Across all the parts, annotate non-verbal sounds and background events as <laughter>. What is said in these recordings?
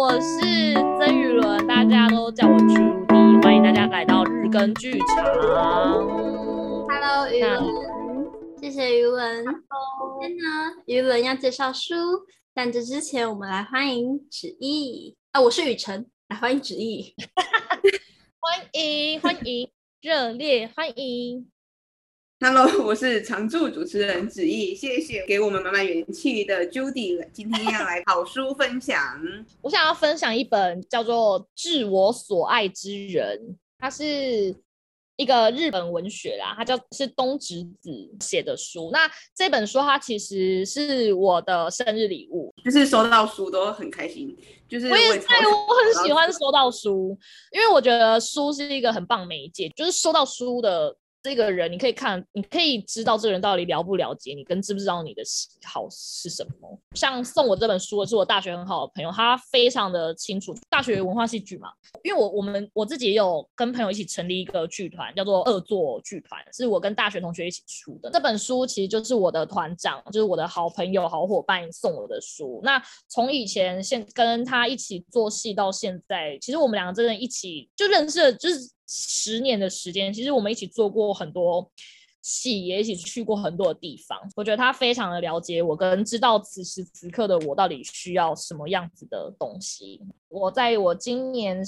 我是曾宇伦，大家都叫我 Judy，欢迎大家来到日更剧场。Hello，宇伦，谢谢宇伦。今天呢，宇伦要介绍书，但这之前我们来欢迎芷意啊，我是雨辰，来欢迎芷意，<laughs> 欢迎欢迎，热烈欢迎。Hello，<laughs> 我是常驻主持人子毅，谢谢给我们满满元气的 Judy，今天要来好书分享。<laughs> 我想要分享一本叫做《致我所爱之人》，它是一个日本文学啦，它叫是东直子写的书。那这本书它其实是我的生日礼物，就是收到书都很开心。就是我，我也是，我很喜欢收到书，因为我觉得书是一个很棒媒介，就是收到书的。这个人，你可以看，你可以知道这个人到底了不了解你，跟知不知道你的喜好是什么。像送我这本书的是我大学很好的朋友，他非常的清楚。大学文化戏剧嘛，因为我我们我自己也有跟朋友一起成立一个剧团，叫做恶作剧团，是我跟大学同学一起出的。这本书其实就是我的团长，就是我的好朋友、好伙伴送我的书。那从以前现跟他一起做戏到现在，其实我们两个真的一起就认识了，就是。十年的时间，其实我们一起做过很多戏，也一起去过很多的地方。我觉得他非常的了解我，跟知道此时此刻的我到底需要什么样子的东西。我在我今年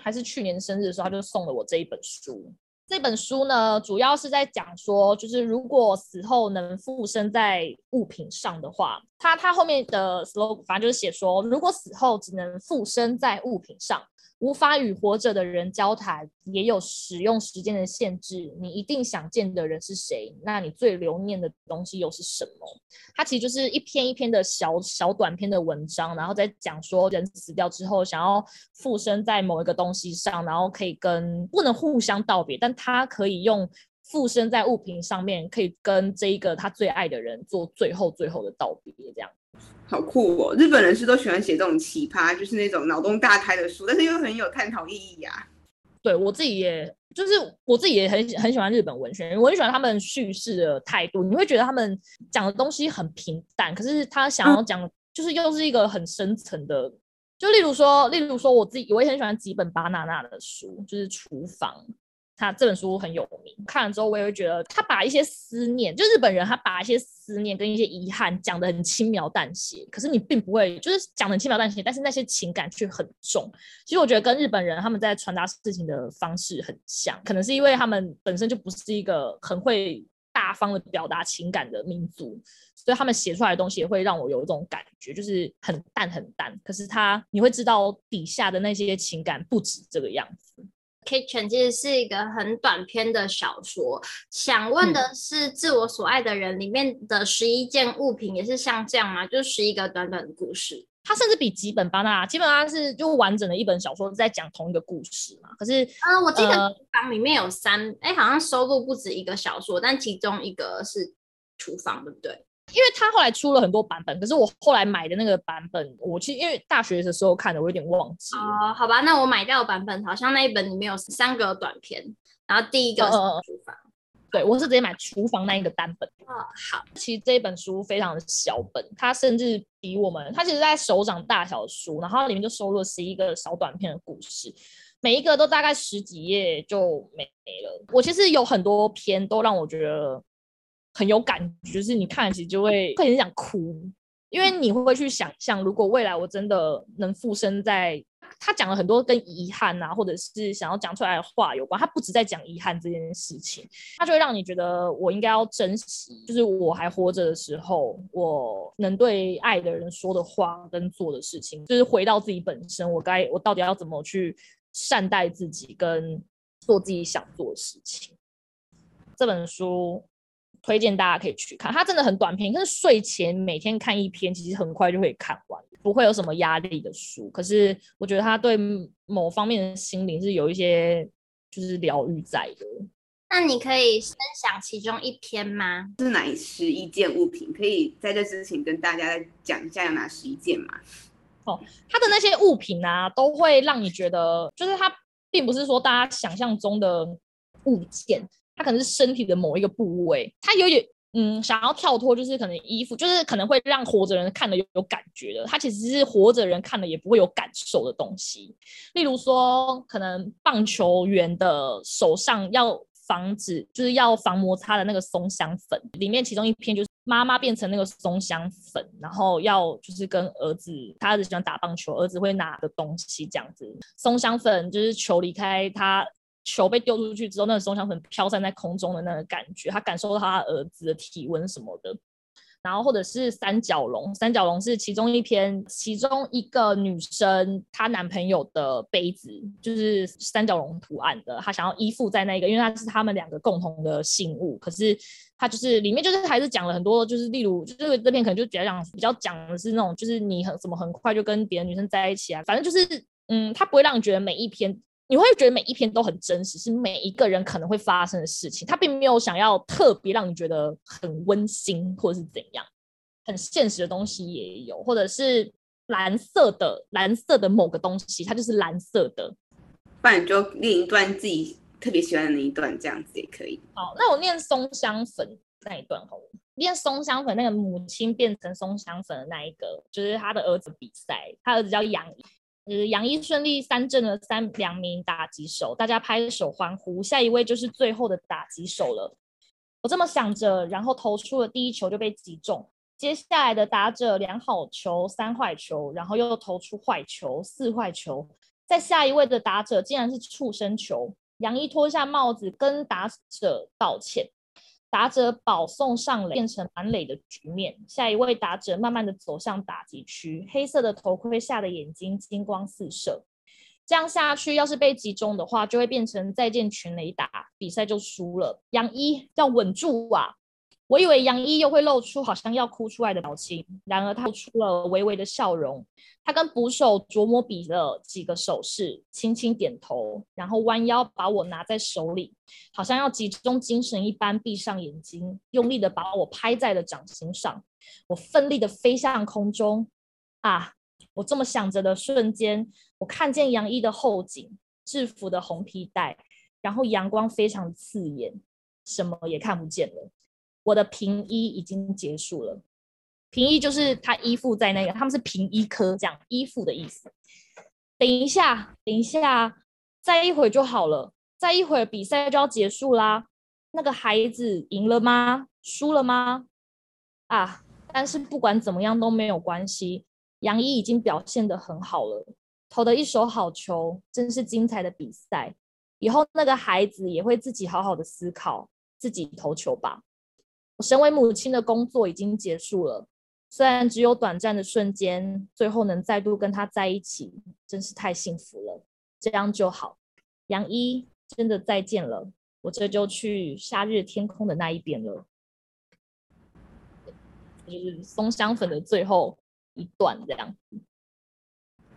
还是去年生日的时候，他就送了我这一本书。这本书呢，主要是在讲说，就是如果死后能附身在物品上的话，他他后面的 slogan 反正就是写说，如果死后只能附身在物品上。无法与活着的人交谈，也有使用时间的限制。你一定想见的人是谁？那你最留念的东西又是什么？它其实就是一篇一篇的小小短篇的文章，然后再讲说人死掉之后想要附身在某一个东西上，然后可以跟不能互相道别，但他可以用附身在物品上面，可以跟这一个他最爱的人做最后最后的道别，这样。好酷哦！日本人是都喜欢写这种奇葩，就是那种脑洞大开的书，但是又很有探讨意义呀、啊。对，我自己也，就是我自己也很很喜欢日本文学，我很喜欢他们叙事的态度。你会觉得他们讲的东西很平淡，可是他想要讲，就是又是一个很深层的。就例如说，例如说我自己，我也很喜欢吉本巴娜娜的书，就是厨房。他这本书很有名，看了之后我也会觉得，他把一些思念，就日本人，他把一些思念跟一些遗憾讲得很轻描淡写，可是你并不会，就是讲得很轻描淡写，但是那些情感却很重。其实我觉得跟日本人他们在传达事情的方式很像，可能是因为他们本身就不是一个很会大方的表达情感的民族，所以他们写出来的东西也会让我有一种感觉，就是很淡很淡，可是他你会知道底下的那些情感不止这个样子。Kitchen 其实是一个很短篇的小说，想问的是，《自我所爱的人》里面的十一件物品也是像这样吗？就是十一个短短的故事，它甚至比吉本巴纳基本上是就完整的一本小说，是在讲同一个故事嘛。可是，嗯，我记得厨房里面有三，哎、呃，好像收录不止一个小说，但其中一个是厨房，对不对？因为他后来出了很多版本，可是我后来买的那个版本，我其实因为大学的时候看的，我有点忘记了。哦，好吧，那我买掉的版本好像那一本里面有三个短片，然后第一个是厨房。呃，对，我是直接买厨房那一个单本。哦，好。其实这一本书非常的小本，它甚至比我们，它其实在手掌大小的书，然后里面就收录了十一个小短片的故事，每一个都大概十几页就没了。我其实有很多篇都让我觉得。很有感觉，就是你看其实就会会很想哭，因为你会会去想象，如果未来我真的能附身在他讲了很多跟遗憾啊，或者是想要讲出来的话有关，他不止在讲遗憾这件事情，他就会让你觉得我应该要珍惜，就是我还活着的时候，我能对爱的人说的话跟做的事情，就是回到自己本身，我该我到底要怎么去善待自己跟做自己想做的事情。这本书。推荐大家可以去看，它真的很短篇，可是睡前每天看一篇，其实很快就会看完，不会有什么压力的书。可是我觉得它对某方面的心灵是有一些就是疗愈在的。那你可以分享其中一篇吗？是哪十一件物品？可以在这之前跟大家讲一下有哪十一件吗？哦，它的那些物品啊，都会让你觉得，就是它并不是说大家想象中的物件。它可能是身体的某一个部位，它有点嗯，想要跳脱，就是可能衣服，就是可能会让活着人看了有有感觉的，他其实是活着人看了也不会有感受的东西。例如说，可能棒球员的手上要防止，就是要防摩擦的那个松香粉，里面其中一篇就是妈妈变成那个松香粉，然后要就是跟儿子，他儿子喜欢打棒球，儿子会拿的东西这样子。松香粉就是球离开他。球被丢出去之后，那个松香粉飘散在空中的那个感觉，他感受到他儿子的体温什么的。然后或者是三角龙，三角龙是其中一篇，其中一个女生她男朋友的杯子就是三角龙图案的，她想要依附在那个，因为它是他们两个共同的信物。可是她就是里面就是还是讲了很多，就是例如就是这篇可能就比较讲比较讲的是那种，就是你很怎么很快就跟别的女生在一起啊，反正就是嗯，他不会让你觉得每一篇。你会觉得每一篇都很真实，是每一个人可能会发生的事情。他并没有想要特别让你觉得很温馨，或者是怎样，很现实的东西也有，或者是蓝色的蓝色的某个东西，它就是蓝色的。不然你就念一段自己特别喜欢的那一段，这样子也可以。好，那我念松香粉那一段好了。念松香粉，那个母亲变成松香粉的那一个，就是他的儿子比赛，他儿子叫杨。呃，杨一顺利三振了三两名打击手，大家拍手欢呼。下一位就是最后的打击手了。我这么想着，然后投出了第一球就被击中。接下来的打者两好球三坏球，然后又投出坏球四坏球。再下一位的打者竟然是触身球。杨一脱下帽子跟打者道歉。打者保送上垒，变成满垒的局面。下一位打者慢慢的走向打击区，黑色的头盔下的眼睛金光四射。这样下去，要是被集中的话，就会变成再见全垒打，比赛就输了。杨一要稳住啊！我以为杨一又会露出好像要哭出来的表情，然而他露出了微微的笑容。他跟捕手琢磨比了几个手势，轻轻点头，然后弯腰把我拿在手里，好像要集中精神一般，闭上眼睛，用力的把我拍在了掌心上。我奋力的飞向空中。啊！我这么想着的瞬间，我看见杨一的后颈，制服的红皮带，然后阳光非常刺眼，什么也看不见了。我的平一已经结束了，平一就是他依附在那个，他们是平一科这样依附的意思。等一下，等一下，再一会儿就好了，再一会儿比赛就要结束啦。那个孩子赢了吗？输了吗？啊！但是不管怎么样都没有关系，杨一已经表现得很好了，投的一手好球，真是精彩的比赛。以后那个孩子也会自己好好的思考，自己投球吧。我身为母亲的工作已经结束了，虽然只有短暂的瞬间，最后能再度跟他在一起，真是太幸福了。这样就好，杨一，真的再见了，我这就去夏日天空的那一边了。就是松香粉的最后一段这样。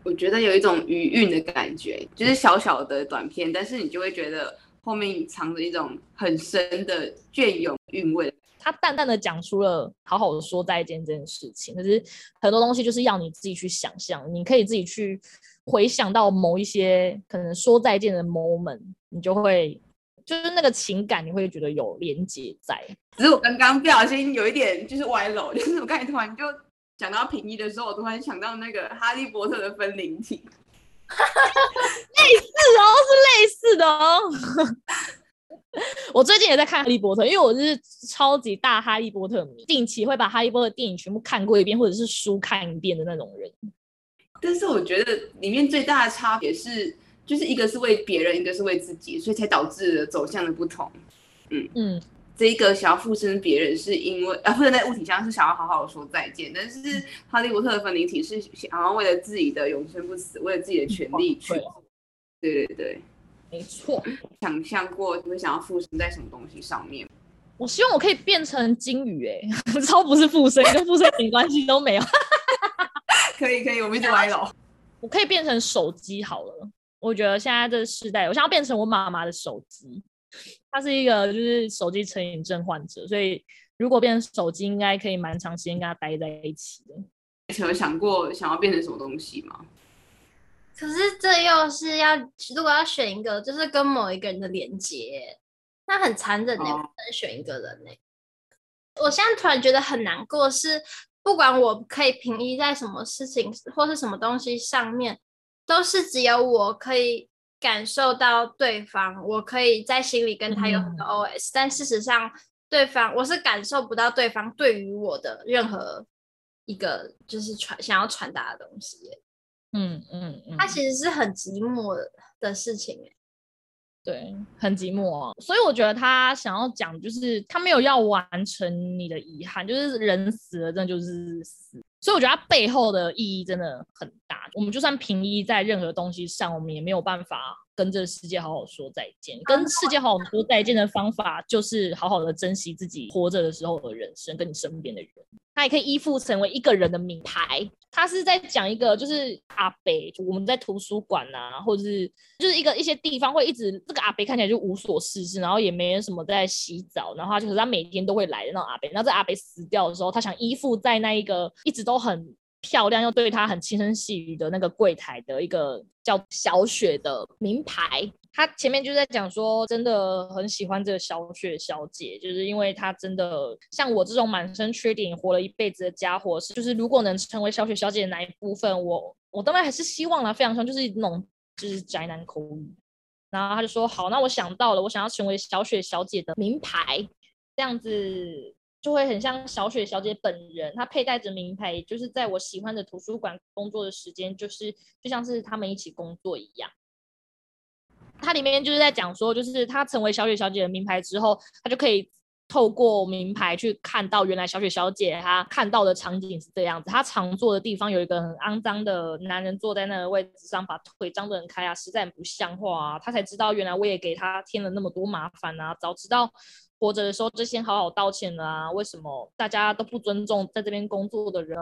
我觉得有一种余韵的感觉，就是小小的短片，但是你就会觉得后面藏着一种很深的隽永韵味。他淡淡的讲出了好好的说再见这件事情，可是很多东西就是要你自己去想象，你可以自己去回想到某一些可能说再见的 moment，你就会就是那个情感，你会觉得有连接在。只是我刚刚不小心有一点就是歪楼，就是我刚才突然就讲到平一的时候，我突然想到那个哈利波特的分灵体，<laughs> 类似哦，是类似的哦。<laughs> 我最近也在看《哈利波特》，因为我是超级大《哈利波特》迷，定期会把《哈利波特》电影全部看过一遍，或者是书看一遍的那种人。但是我觉得里面最大的差别是，就是一个是为别人，一个是为自己，所以才导致了走向的不同。嗯嗯，这一个想要附身别人，是因为啊，附身在物体上是想要好好的说再见，但是《哈利波特》的分灵体是想要为了自己的永生不死，为了自己的权利去。对对对。没错，想象过你会想要附身在什么东西上面？我希望我可以变成金鱼，哎，<laughs> 超不是附身，跟附身一点关系都没有。<laughs> 可以可以，我们一直歪楼。我可以变成手机好了，我觉得现在这个时代，我想要变成我妈妈的手机。她是一个就是手机成瘾症患者，所以如果变成手机，应该可以蛮长时间跟她待在一起的。有想过想要变成什么东西吗？可是这又是要，如果要选一个，就是跟某一个人的连接，那很残忍的，不能选一个人呢。我现在突然觉得很难过，是不管我可以平移在什么事情或是什么东西上面，都是只有我可以感受到对方，我可以在心里跟他有很多 OS，嗯，但事实上对方我是感受不到对方对于我的任何一个就是传想要传达的东西。嗯嗯嗯，他其实是很寂寞的事情诶。对，很寂寞啊，所以我觉得他想要讲，就是他没有要完成你的遗憾，就是人死了，真的就是死。所以我觉得他背后的意义真的很大。我们就算平移在任何东西上，我们也没有办法跟这个世界好好说再见。跟世界好好说再见的方法，就是好好的珍惜自己活着的时候的人生，跟你身边的人。他也可以依附成为一个人的名牌。他是在讲一个，就是阿伯，我们在图书馆啊，或者是就是一个一些地方会一直这个阿北看起来就无所事事，然后也没人什么在洗澡，然后他就是他每天都会来的那种阿北。然后这阿北死掉的时候，他想依附在那一个一直都很漂亮又对他很轻声细语的那个柜台的一个叫小雪的名牌。他前面就在讲说，真的很喜欢这个小雪小姐，就是因为她真的像我这种满身缺点活了一辈子的家伙，是就是如果能成为小雪小姐的那一部分，我我当然还是希望啦，非常希望就是那种就是宅男口语。然后他就说好，那我想到了，我想要成为小雪小姐的名牌，这样子就会很像小雪小姐本人，她佩戴着名牌，就是在我喜欢的图书馆工作的时间，就是就像是他们一起工作一样。它里面就是在讲说，就是她成为小雪小姐的名牌之后，她就可以透过名牌去看到原来小雪小姐她看到的场景是这样子。她常坐的地方有一个很肮脏的男人坐在那个位置上，把腿张得很开啊，实在很不像话啊。她才知道原来我也给她添了那么多麻烦啊，早知道。活着的时候就先好好道歉了啊！为什么大家都不尊重在这边工作的人？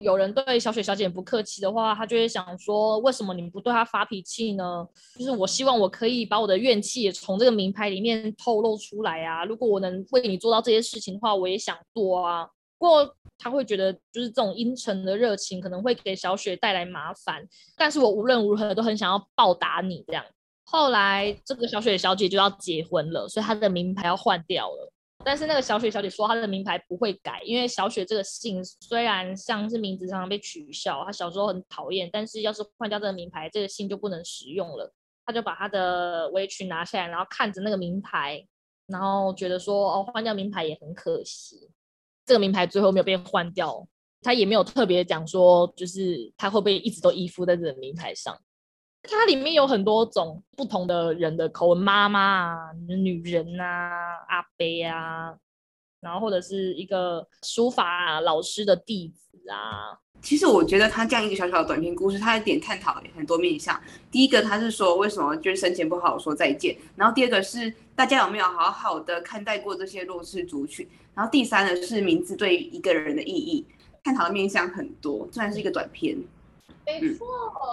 有人对小雪小姐不客气的话，他就会想说：为什么你们不对她发脾气呢？就是我希望我可以把我的怨气也从这个名牌里面透露出来啊！如果我能为你做到这些事情的话，我也想做啊。不过他会觉得，就是这种阴沉的热情可能会给小雪带来麻烦，但是我无论如何都很想要报答你这样。后来，这个小雪小姐就要结婚了，所以她的名牌要换掉了。但是那个小雪小姐说，她的名牌不会改，因为小雪这个姓虽然像是名字常常被取笑，她小时候很讨厌，但是要是换掉这个名牌，这个姓就不能使用了。她就把她的围裙拿下来，然后看着那个名牌，然后觉得说，哦，换掉名牌也很可惜。这个名牌最后没有被换掉，她也没有特别讲说，就是她会不会一直都依附在这个名牌上。它里面有很多种不同的人的口吻，妈妈啊、女人啊、阿伯啊，然后或者是一个书法老师的弟子啊。其实我觉得他这样一个小小的短篇故事，他有点探讨很多面向。第一个，他是说为什么就是生前不好好说再见，然后第二个是大家有没有好好的看待过这些弱势族群，然后第三呢是名字对于一个人的意义，探讨的面向很多，虽然是一个短篇。没错，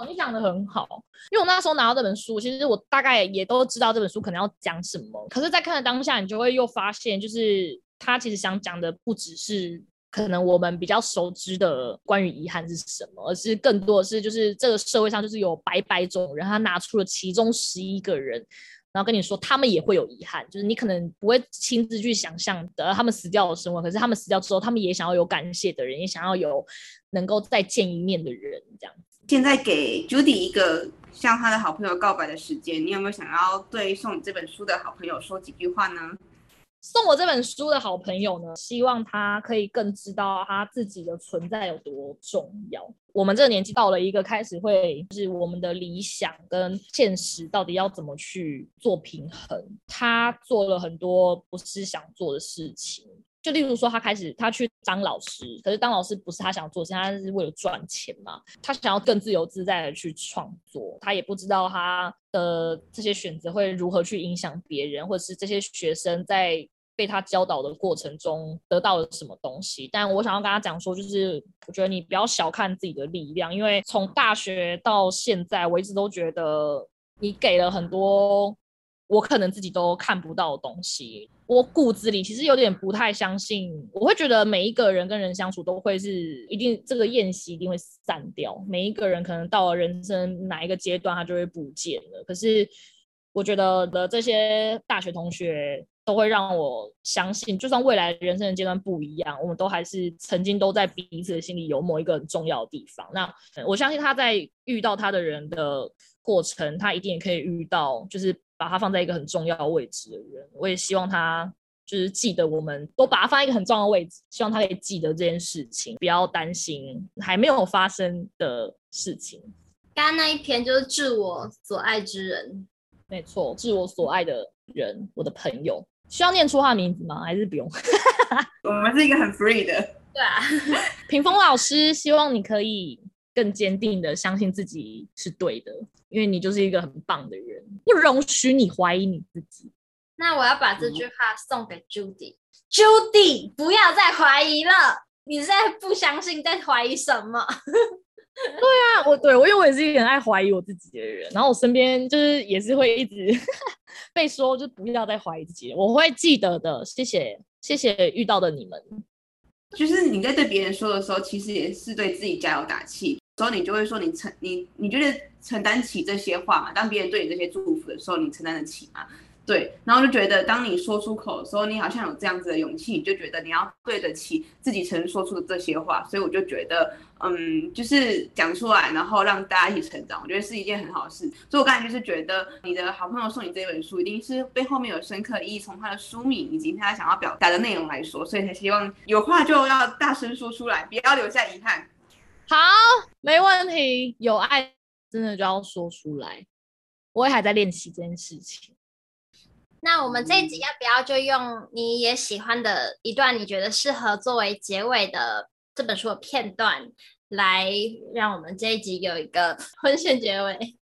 你讲的很好。因为我那时候拿到这本书，其实我大概也都知道这本书可能要讲什么。可是，在看的当下，你就会又发现，就是他其实想讲的不只是可能我们比较熟知的关于遗憾是什么，而是更多的是，就是这个社会上就是有百百种人，他拿出了其中十一个人，然后跟你说他们也会有遗憾，就是你可能不会亲自去想象的他们死掉的生活，可是他们死掉之后，他们也想要有感谢的人，也想要有。能够再见一面的人，这样子。现在给 Judy 一个向他的好朋友告白的时间，你有没有想要对送你这本书的好朋友说几句话呢？送我这本书的好朋友呢，希望他可以更知道他自己的存在有多重要。我们这个年纪到了一个开始会，就是我们的理想跟现实到底要怎么去做平衡。他做了很多不是想做的事情。就例如说，他开始他去当老师，可是当老师不是他想做是，他是为了赚钱嘛。他想要更自由自在的去创作，他也不知道他的这些选择会如何去影响别人，或者是这些学生在被他教导的过程中得到了什么东西。但我想要跟他讲说，就是我觉得你不要小看自己的力量，因为从大学到现在，我一直都觉得你给了很多。我可能自己都看不到东西，我骨子里其实有点不太相信。我会觉得每一个人跟人相处都会是一定这个宴席一定会散掉，每一个人可能到了人生哪一个阶段他就会不见了。可是我觉得的这些大学同学都会让我相信，就算未来人生的阶段不一样，我们都还是曾经都在彼此的心里有某一个很重要的地方。那我相信他在遇到他的人的过程，他一定也可以遇到，就是把他放在一个很重要的位置的人。我也希望他就是记得，我们都把他放在一个很重要的位置，希望他可以记得这件事情，不要担心还没有发生的事情。刚刚那一篇就是致我所爱之人，没错，致我所爱的人，我的朋友，需要念出他的名字吗？还是不用？<laughs> 我们是一个很 free 的，对啊。<laughs> 屏风老师，希望你可以更坚定的相信自己是对的，因为你就是一个很棒的人，不容许你怀疑你自己。那我要把这句话送给 Judy，Judy，、嗯、不要再怀疑了，你现在不相信，在怀疑什么？<laughs> 对啊，我对我因为我也是一个很爱怀疑我自己的人，然后我身边就是也是会一直 <laughs> 被说，就不要再怀疑自己，我会记得的。谢谢，谢谢遇到的你们。就是你在对别人说的时候，其实也是对自己加油打气。所以你就会说你承你你觉得承担起这些话嘛？当别人对你这些祝福的时候，你承担得起吗？对，然后就觉得，当你说出口的时候，你好像有这样子的勇气，你就觉得你要对得起自己曾说出的这些话，所以我就觉得，嗯，就是讲出来，然后让大家一起成长，我觉得是一件很好的事。所以我刚才就是觉得，你的好朋友送你这本书，一定是背后面有深刻意义，从他的书名以及他想要表达的内容来说，所以才希望有话就要大声说出来，不要留下遗憾。好，没问题，有爱真的就要说出来，我也还在练习这件事情。那我们这一集要不要就用你也喜欢的一段，你觉得适合作为结尾的这本书的片段，来让我们这一集有一个婚线结尾？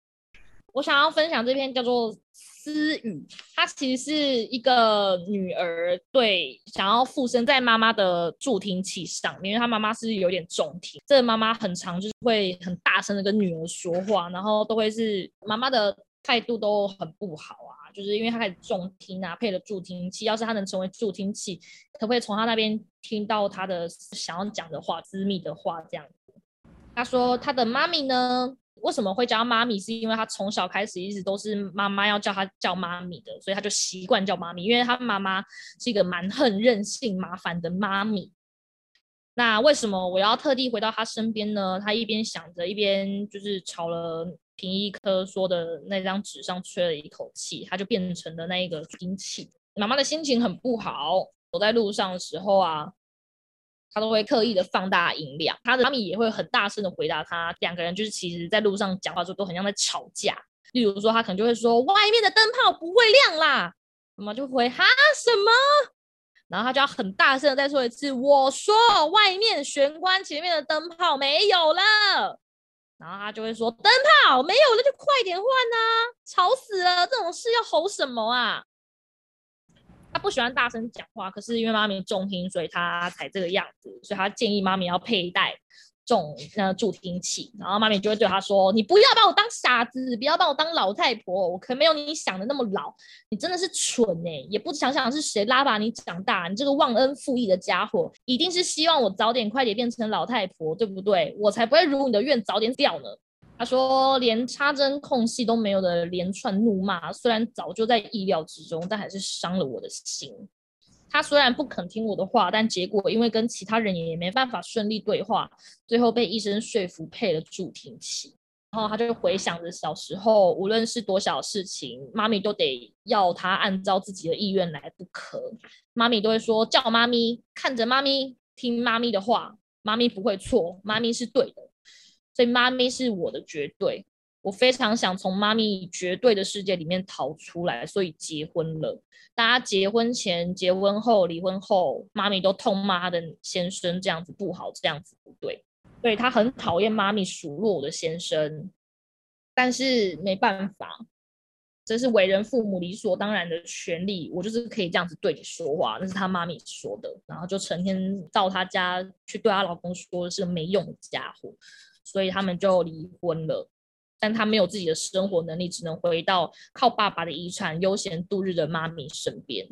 我想要分享这篇叫做《私语》，她其实是一个女儿对想要附身在妈妈的助听器上，因为她妈妈是有点重听，这个妈妈很常就是会很大声的跟女儿说话，然后都会是妈妈的态度都很不好啊。就是因为他开始重听啊，配了助听器。要是他能成为助听器，可不可以从他那边听到他的想要讲的话、私密的话这样子？他说他的妈咪呢，为什么会叫他妈咪？是因为他从小开始一直都是妈妈要叫他叫妈咪的，所以他就习惯叫妈咪。因为他妈妈是一个蛮横、任性、麻烦的妈咪。那为什么我要特地回到他身边呢？他一边想着，一边就是朝了。平一科说的那张纸上吹了一口气，他就变成了那一个兵器。妈妈的心情很不好，走在路上的时候啊，他都会刻意的放大音量，他的妈咪也会很大声的回答他。两个人就是其实在路上讲话的时候都很像在吵架。例如说，他可能就会说：“外面的灯泡不会亮啦。”妈妈就会哈什么？然后他就要很大声的再说一次：“我说外面玄关前面的灯泡没有了。”然后他就会说：“灯泡没有了，就快点换呐！吵死了，这种事要吼什么啊？”不喜欢大声讲话，可是因为妈咪重听，所以他才这个样子。所以他建议妈咪要佩戴。重呃助听器，然后妈咪就会对他说：“你不要把我当傻子，不要把我当老太婆，我可没有你想的那么老。你真的是蠢哎、也不想想是谁拉把你长大，你这个忘恩负义的家伙，一定是希望我早点快点变成老太婆，对不对？我才不会如你的愿早点掉呢。”他说：“连插针空隙都没有的连串怒骂，虽然早就在意料之中，但还是伤了我的心。”他虽然不肯听我的话，但结果因为跟其他人也没办法顺利对话，最后被医生说服配了助听器。然后他就回想着小时候，无论是多小事情，妈咪都得要他按照自己的意愿来不可。妈咪都会说叫妈咪，看着妈咪，听妈咪的话，妈咪不会错，妈咪是对的，所以妈咪是我的绝对。我非常想从妈咪绝对的世界里面逃出来，所以结婚了。大家结婚前、结婚后、离婚后，妈咪都痛骂她的先生这样子不好，这样子不对。对，她很讨厌妈咪数落我的先生，但是没办法，这是为人父母理所当然的权利。我就是可以这样子对你说话，那是她妈咪说的，然后就成天到她家去对她老公说是个没用的家伙，所以他们就离婚了。但他没有自己的生活能力，只能回到靠爸爸的遗产悠闲度日的妈咪身边。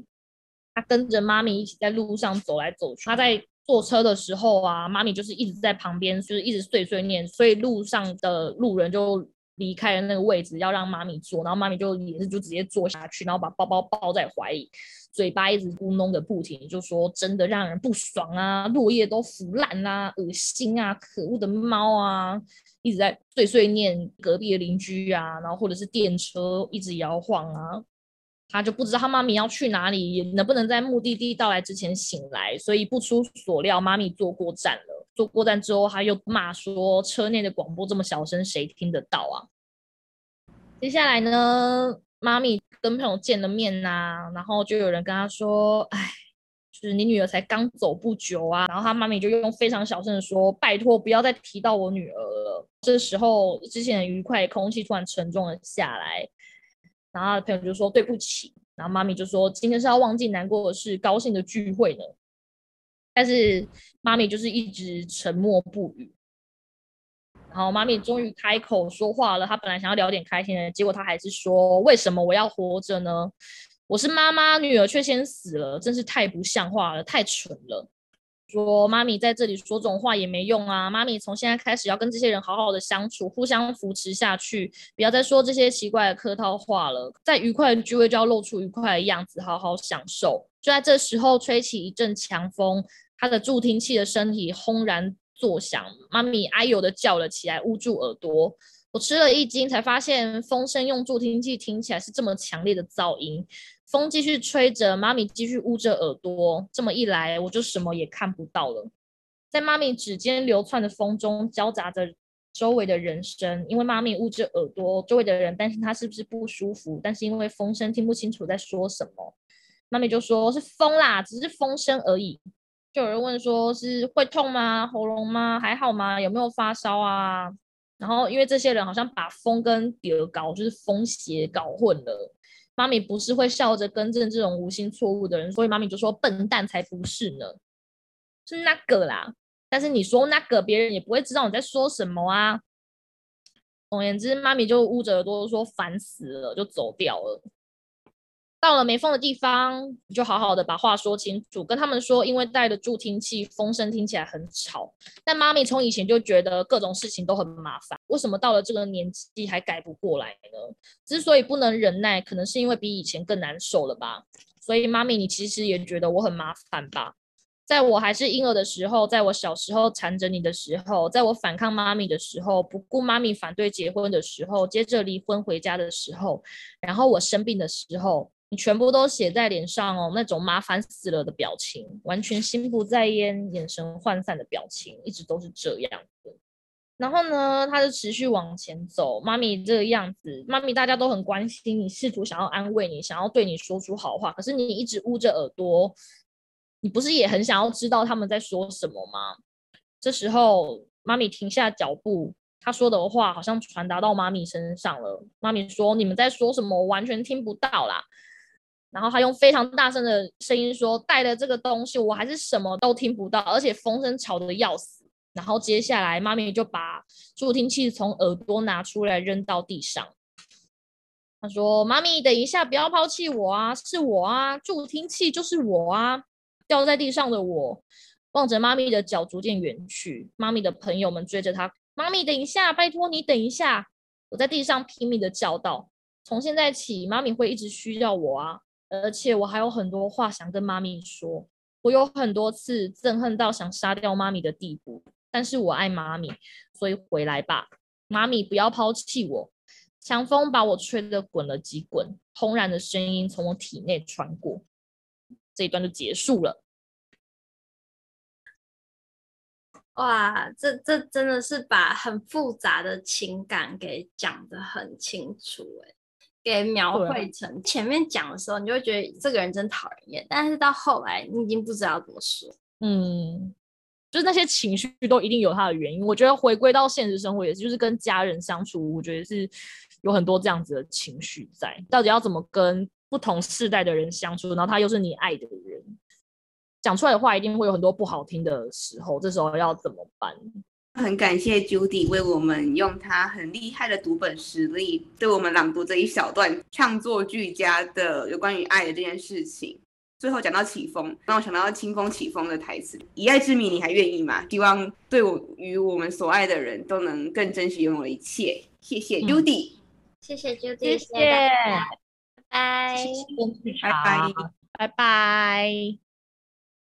他跟着妈咪一起在路上走来走去。他在坐车的时候啊，妈咪就是一直在旁边，就是一直碎碎念，所以路上的路人就离开了那个位置，要让妈咪坐，然后妈咪就也是就直接坐下去，然后把包包抱在怀里，嘴巴一直咕哝的不停，就说真的让人不爽啊，落叶都腐烂啊，恶心啊，可恶的猫啊，一直在碎碎念隔壁的邻居啊，然后或者是电车一直摇晃啊。他就不知道他妈咪要去哪里，能不能在目的地到来之前醒来，所以不出所料，妈咪坐过站了。坐过站之后，他又骂说：“车内的广播这么小声，谁听得到啊？”接下来呢，妈咪跟朋友见了面呐、然后就有人跟他说：“哎，就是你女儿才刚走不久啊。”然后他妈咪就用非常小声的说：“拜托，不要再提到我女儿了。”这时候，之前愉快空气突然沉重了下来。然后他的朋友就说对不起，然后妈咪就说今天是要忘记难过的事，高兴的聚会呢。但是妈咪就是一直沉默不语。然后妈咪终于开口说话了，她本来想要聊点开心的，结果她还是说：为什么我要活着呢？我是妈妈，女儿却先死了，真是太不像话了，太蠢了。说妈咪在这里说这种话也没用啊！妈咪从现在开始要跟这些人好好的相处，互相扶持下去，不要再说这些奇怪的客套话了。在愉快的聚会就要露出愉快的样子，好好享受。就在这时候，吹起一阵强风，他的助听器的身体轰然作响，妈咪哎呦的叫了起来，捂住耳朵。我吃了一惊，才发现风声用助听器听起来是这么强烈的噪音。风继续吹着，妈咪继续捂着耳朵。这么一来，我就什么也看不到了。在妈咪指尖流窜的风中，交杂着周围的人声。因为妈咪捂着耳朵，周围的人担心她是不是不舒服，但是因为风声听不清楚在说什么。妈咪就说是风啦，只是风声而已。就有人问说是会痛吗？喉咙吗？还好吗？有没有发烧啊？然后因为这些人好像把风跟叠高，就是风邪搞混了。妈咪不是会笑着更正这种无心错误的人，所以妈咪就说笨蛋才不是呢，是那个啦。但是你说那个，别人也不会知道你在说什么啊。总而言之，妈咪就捂着耳朵说烦死了，就走掉了。到了没风的地方，你就好好的把话说清楚，跟他们说，因为带了助听器，风声听起来很吵。但妈咪从以前就觉得各种事情都很麻烦，为什么到了这个年纪还改不过来呢？之所以不能忍耐，可能是因为比以前更难受了吧。所以妈咪，你其实也觉得我很麻烦吧？在我还是婴儿的时候，在我小时候缠着你的时候，在我反抗妈咪的时候，不顾妈咪反对结婚的时候，接着离婚回家的时候，然后我生病的时候。你全部都写在脸上哦，那种麻烦死了的表情，完全心不在焉、眼神涣散的表情，一直都是这样的。然后呢，他就持续往前走。妈咪这个样子，妈咪大家都很关心你，试图想要安慰你，想要对你说出好话，可是你一直捂着耳朵。你不是也很想要知道他们在说什么吗？这时候，妈咪停下脚步，她说的话好像传达到妈咪身上了。妈咪说：“你们在说什么？我完全听不到啦。”然后他用非常大声的声音说：“带了这个东西，我还是什么都听不到，而且风声吵得要死。”然后接下来，妈咪就把助听器从耳朵拿出来扔到地上。他说：“妈咪，等一下，不要抛弃我啊，是我啊，助听器就是我啊。”掉在地上的我，望着妈咪的脚逐渐远去。妈咪的朋友们追着他：“妈咪，等一下，拜托你等一下！”我在地上拼命的叫道：“从现在起，妈咪会一直需要我啊。”而且我还有很多话想跟妈咪说，我有很多次憎恨到想杀掉妈咪的地步，但是我爱妈咪，所以回来吧，妈咪不要抛弃我。强风把我吹得滚了几滚，轰然的声音从我体内穿过，这一段就结束了。哇，这这真的是把很复杂的情感给讲得很清楚诶。给描绘成前面讲的时候，你就会觉得这个人真讨人厌，但是到后来你已经不知道怎么说。嗯，就是那些情绪都一定有它的原因。我觉得回归到现实生活也是，就是跟家人相处，我觉得是有很多这样子的情绪在。到底要怎么跟不同世代的人相处，然后他又是你爱的人，讲出来的话一定会有很多不好听的时候，这时候要怎么办？很感谢 Judy 为我们用他很厉害的读本实力，对我们朗读这一小段唱作俱佳的有关于爱的这件事情。最后讲到起风，让我想到清风起风的台词：“以爱之名，你还愿意吗？”希望对我与我们所爱的人都能更珍惜拥有一切。谢谢 Judy，谢谢 Judy，谢谢，谢谢，拜拜，拜拜，拜拜。